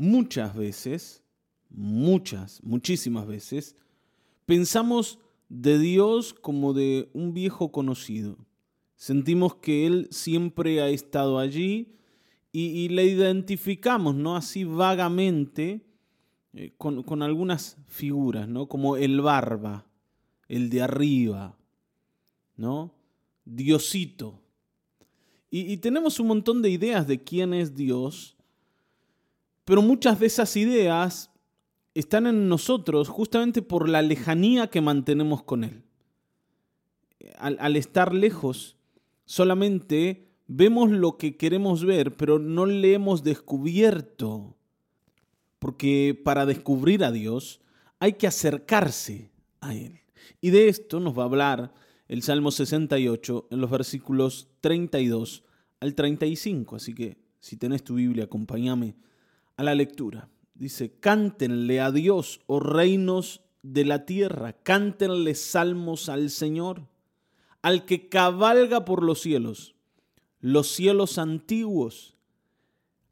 muchas veces, muchas, muchísimas veces, pensamos de Dios como de un viejo conocido. Sentimos que Él siempre ha estado allí y, le identificamos, ¿no? Así vagamente eh, con, algunas figuras, ¿no? Como el barba, el de arriba, ¿no? Diosito. y tenemos un montón de ideas de quién es Dios, pero muchas de esas ideas están en nosotros justamente por la lejanía que mantenemos con Él. Al, estar lejos, solamente vemos lo que queremos ver, pero no le hemos descubierto. Porque para descubrir a Dios hay que acercarse a Él. Y de esto nos va a hablar el Salmo 68 en los versículos 32 al 35. Así que si tenés tu Biblia, acompáñame a la lectura. Dice, cántenle a Dios, oh reinos de la tierra, cántenle salmos al Señor, al que cabalga por los cielos, los cielos antiguos,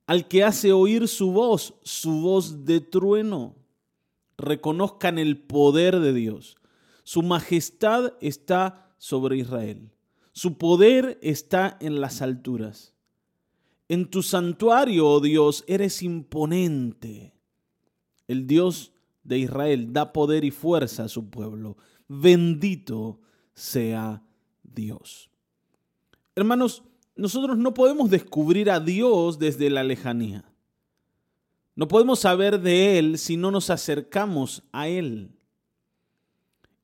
al que hace oír su voz, su voz de trueno. Reconozcan el poder de Dios. Su majestad está sobre Israel. Su poder está en las alturas. En tu santuario, oh Dios, eres imponente. El Dios de Israel da poder y fuerza a su pueblo. Bendito sea Dios. Hermanos, nosotros no podemos descubrir a Dios desde la lejanía. No podemos saber de Él si no nos acercamos a Él.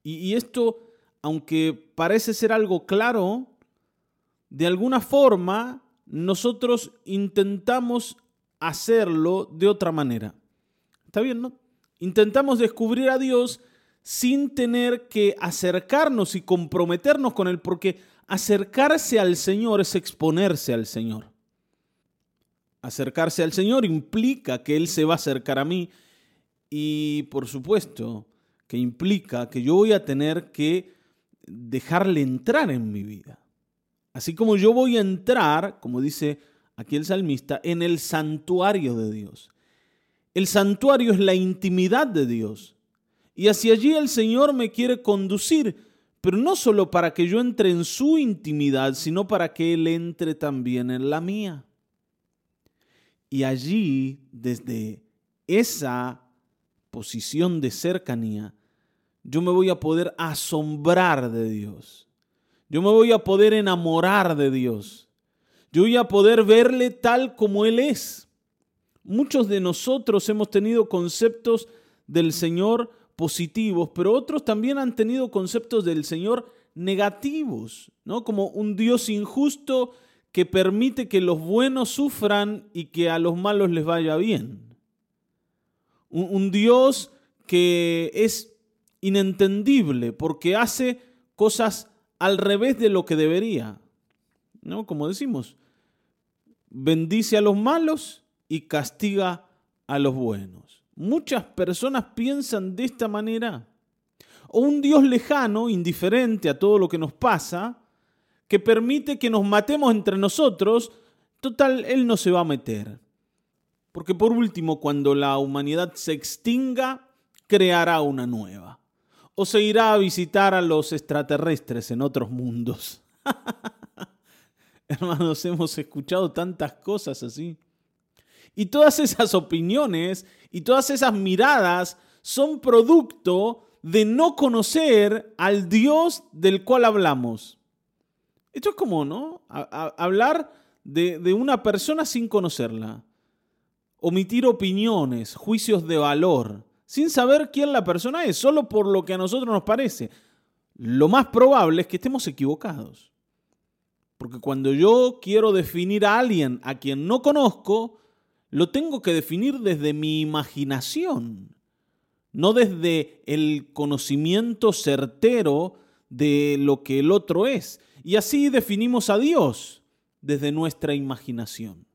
Y, esto, aunque parece ser algo claro, de alguna forma nosotros intentamos hacerlo de otra manera. Está bien, ¿no? Intentamos descubrir a Dios sin tener que acercarnos y comprometernos con Él, porque acercarse al Señor es exponerse al Señor. Acercarse al Señor implica que Él se va a acercar a mí y por supuesto que implica que yo voy a tener que dejarle entrar en mi vida. Así como yo voy a entrar, como dice aquí el salmista, en el santuario de Dios. El santuario es la intimidad de Dios. Y hacia allí el Señor me quiere conducir, pero no solo para que yo entre en su intimidad, sino para que Él entre también en la mía. Y allí, desde esa posición de cercanía, yo me voy a poder asombrar de Dios. Yo me voy a poder enamorar de Dios. Yo voy a poder verle tal como Él es. Muchos de nosotros hemos tenido conceptos del Señor positivos, pero otros también han tenido conceptos del Señor negativos, ¿no? Como un Dios injusto que permite que los buenos sufran y que a los malos les vaya bien. Un, Dios que es inentendible porque hace cosas al revés de lo que debería. ¿No? Como decimos, bendice a los malos y castiga a los buenos. Muchas personas piensan de esta manera. O un Dios lejano, indiferente a todo lo que nos pasa, que permite que nos matemos entre nosotros, total, Él no se va a meter. Porque por último, cuando la humanidad se extinga, creará una nueva. O se irá a visitar a los extraterrestres en otros mundos. Hermanos, hemos escuchado tantas cosas así. Y todas esas opiniones y todas esas miradas son producto de no conocer al Dios del cual hablamos. Esto es como, ¿no? hablar de, de una persona sin conocerla. Omitir opiniones, juicios de valor, sin saber quién la persona es, solo por lo que a nosotros nos parece. Lo más probable es que estemos equivocados. Porque cuando yo quiero definir a alguien a quien no conozco, lo tengo que definir desde mi imaginación, no desde el conocimiento certero de lo que el otro es. Y así definimos a Dios desde nuestra imaginación.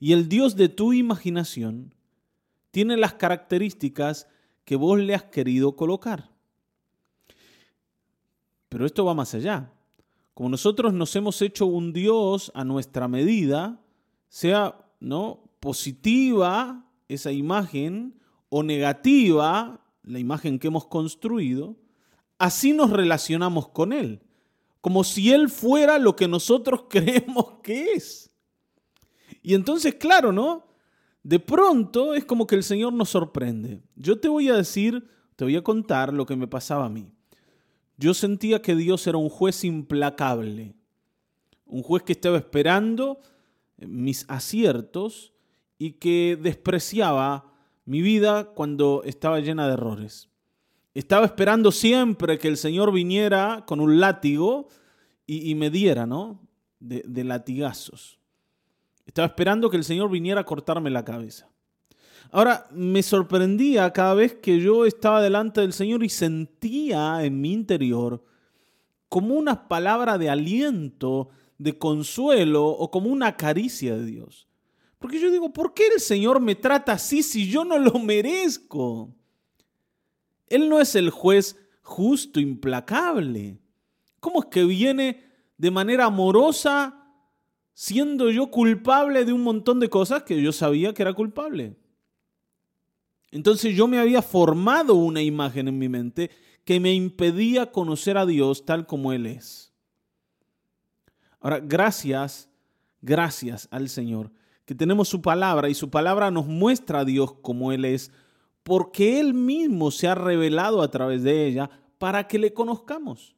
Y el Dios de tu imaginación tiene las características que vos le has querido colocar. Pero esto va más allá. Como nosotros nos hemos hecho un Dios a nuestra medida, sea ¿no? positiva esa imagen o negativa la imagen que hemos construido, así nos relacionamos con Él, como si Él fuera lo que nosotros creemos que es. Y entonces, claro, ¿no? De pronto es como que el Señor nos sorprende. Yo te voy a decir, te voy a contar lo que me pasaba a mí. Yo sentía que Dios era un juez implacable, un juez que estaba esperando mis aciertos y que despreciaba mi vida cuando estaba llena de errores. Estaba esperando siempre que el Señor viniera con un látigo y, me diera, ¿no? De, de latigazos. Estaba esperando que el Señor viniera a cortarme la cabeza. Ahora, me sorprendía cada vez que yo estaba delante del Señor y sentía en mi interior como una palabra de aliento, de consuelo o como una caricia de Dios. Porque yo digo, ¿por qué el Señor me trata así si yo no lo merezco? Él no es el juez justo, implacable. ¿Cómo es que viene de manera amorosa siendo yo culpable de un montón de cosas que yo sabía que era culpable? Entonces yo me había formado una imagen en mi mente que me impedía conocer a Dios tal como Él es. Ahora, gracias, gracias al Señor, que tenemos su palabra y su palabra nos muestra a Dios como Él es, porque Él mismo se ha revelado a través de ella para que le conozcamos.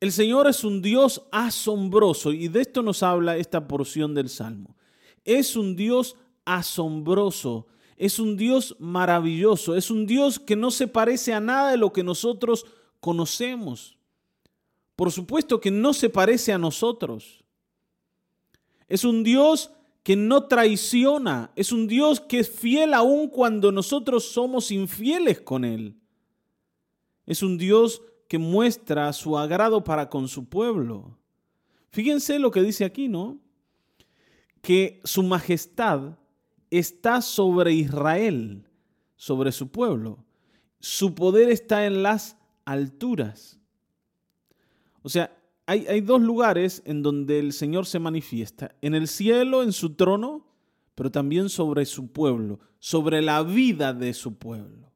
El Señor es un Dios asombroso y de esto nos habla esta porción del Salmo. Es un Dios asombroso es un Dios maravilloso, es un Dios que no se parece a nada de lo que nosotros conocemos. Por supuesto que no se parece a nosotros. Es un Dios que no traiciona, es un Dios que es fiel aun cuando nosotros somos infieles con Él. Es un Dios que muestra su agrado para con su pueblo. Fíjense lo que dice aquí, ¿no? Que su majestad está sobre Israel, sobre su pueblo. Su poder está en las alturas. O sea, hay, hay, dos lugares en donde el Señor se manifiesta. En el cielo, en su trono, pero también sobre su pueblo, sobre la vida de su pueblo.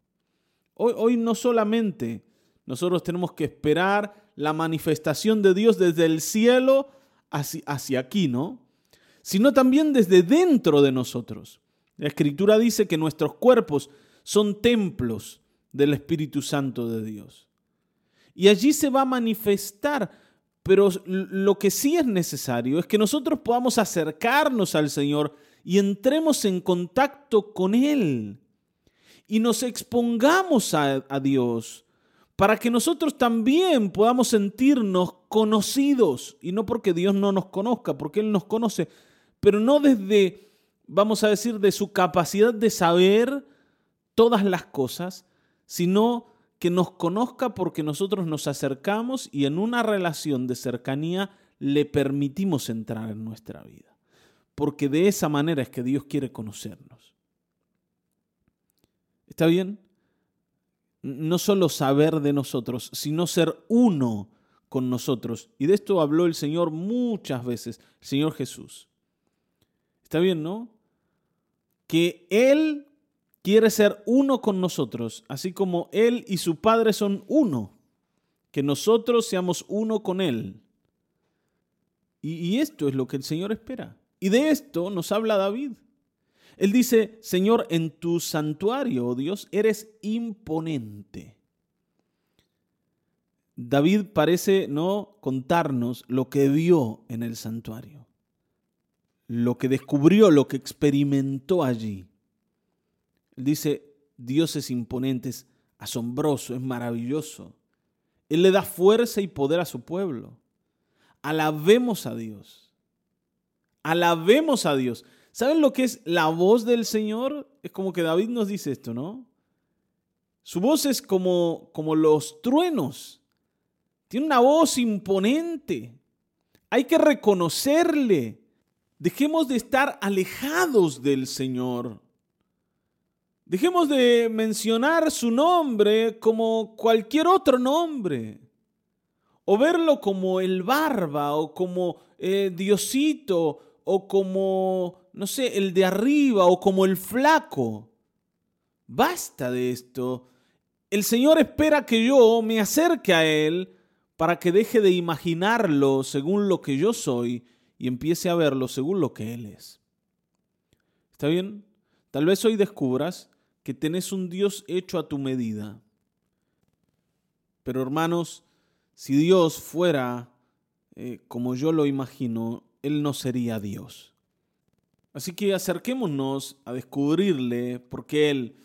Hoy, hoy no solamente nosotros tenemos que esperar la manifestación de Dios desde el cielo hacia, aquí, ¿no? Sino también desde dentro de nosotros. La Escritura dice que nuestros cuerpos son templos del Espíritu Santo de Dios. Y allí se va a manifestar, pero lo que sí es necesario es que nosotros podamos acercarnos al Señor y entremos en contacto con Él y nos expongamos a Dios para que nosotros también podamos sentirnos conocidos y no porque Dios no nos conozca, porque Él nos conoce, pero no desde vamos a decir, de su capacidad de saber todas las cosas, sino que nos conozca porque nosotros nos acercamos y en una relación de cercanía le permitimos entrar en nuestra vida. Porque de esa manera es que Dios quiere conocernos. ¿Está bien? No solo saber de nosotros, sino ser uno con nosotros. Y de esto habló el Señor muchas veces, el Señor Jesús. Está bien, ¿no? que Él quiere ser uno con nosotros, así como Él y su Padre son uno, que nosotros seamos uno con Él. Y, esto es lo que el Señor espera. Y de esto nos habla David. Él dice, Señor, en tu santuario, oh Dios, eres imponente. David parece no contarnos lo que vio en el santuario lo que descubrió, lo que experimentó allí. Él dice, Dios es imponente, es asombroso, es maravilloso. Él le da fuerza y poder a su pueblo. Alabemos a Dios. Alabemos a Dios. ¿Saben lo que es la voz del Señor? Es como que David nos dice esto, ¿no? Su voz es como, como los truenos. Tiene una voz imponente. Hay que reconocerle. Dejemos de estar alejados del Señor. Dejemos de mencionar su nombre como cualquier otro nombre. O verlo como el barba o como eh, Diosito o como, no sé, el de arriba o como el flaco. Basta de esto. El Señor espera que yo me acerque a Él para que deje de imaginarlo según lo que yo soy y empiece a verlo según lo que Él es. ¿Está bien? Tal vez hoy descubras que tenés un Dios hecho a tu medida. Pero hermanos, si Dios fuera eh, como yo lo imagino, Él no sería Dios. Así que acerquémonos a descubrirle porque Él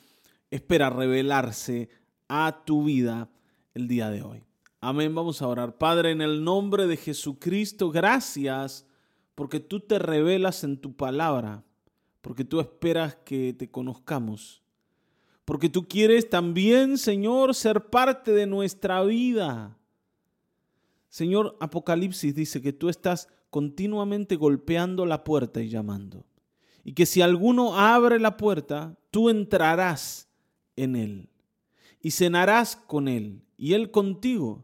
espera revelarse a tu vida el día de hoy. Amén, vamos a orar. Padre, en el nombre de Jesucristo, gracias porque tú te revelas en tu palabra, porque tú esperas que te conozcamos, porque tú quieres también, Señor, ser parte de nuestra vida. Señor, Apocalipsis dice que tú estás continuamente golpeando la puerta y llamando. Y que si alguno abre la puerta, tú entrarás en él y cenarás con él y él contigo.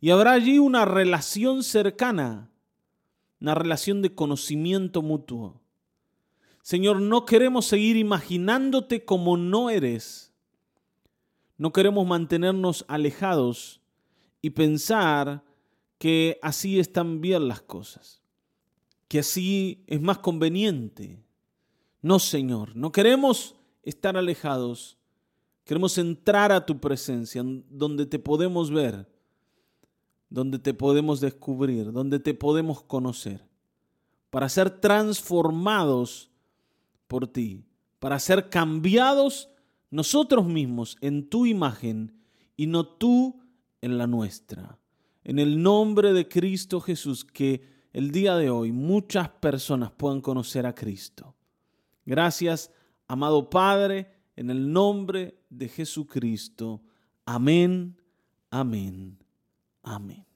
Y habrá allí una relación cercana, una relación de conocimiento mutuo. Señor, no queremos seguir imaginándote como no eres. No queremos mantenernos alejados y pensar que así están bien las cosas, que así es más conveniente. No, Señor, no queremos estar alejados, queremos entrar a tu presencia, donde te podemos ver, donde te podemos descubrir, donde te podemos conocer, para ser transformados por ti, para ser cambiados nosotros mismos en tu imagen y no tú en la nuestra en el nombre de Cristo Jesús, que el día de hoy muchas personas puedan conocer a Cristo. Gracias, amado Padre, en el nombre de Jesucristo. Amén, amén, amén.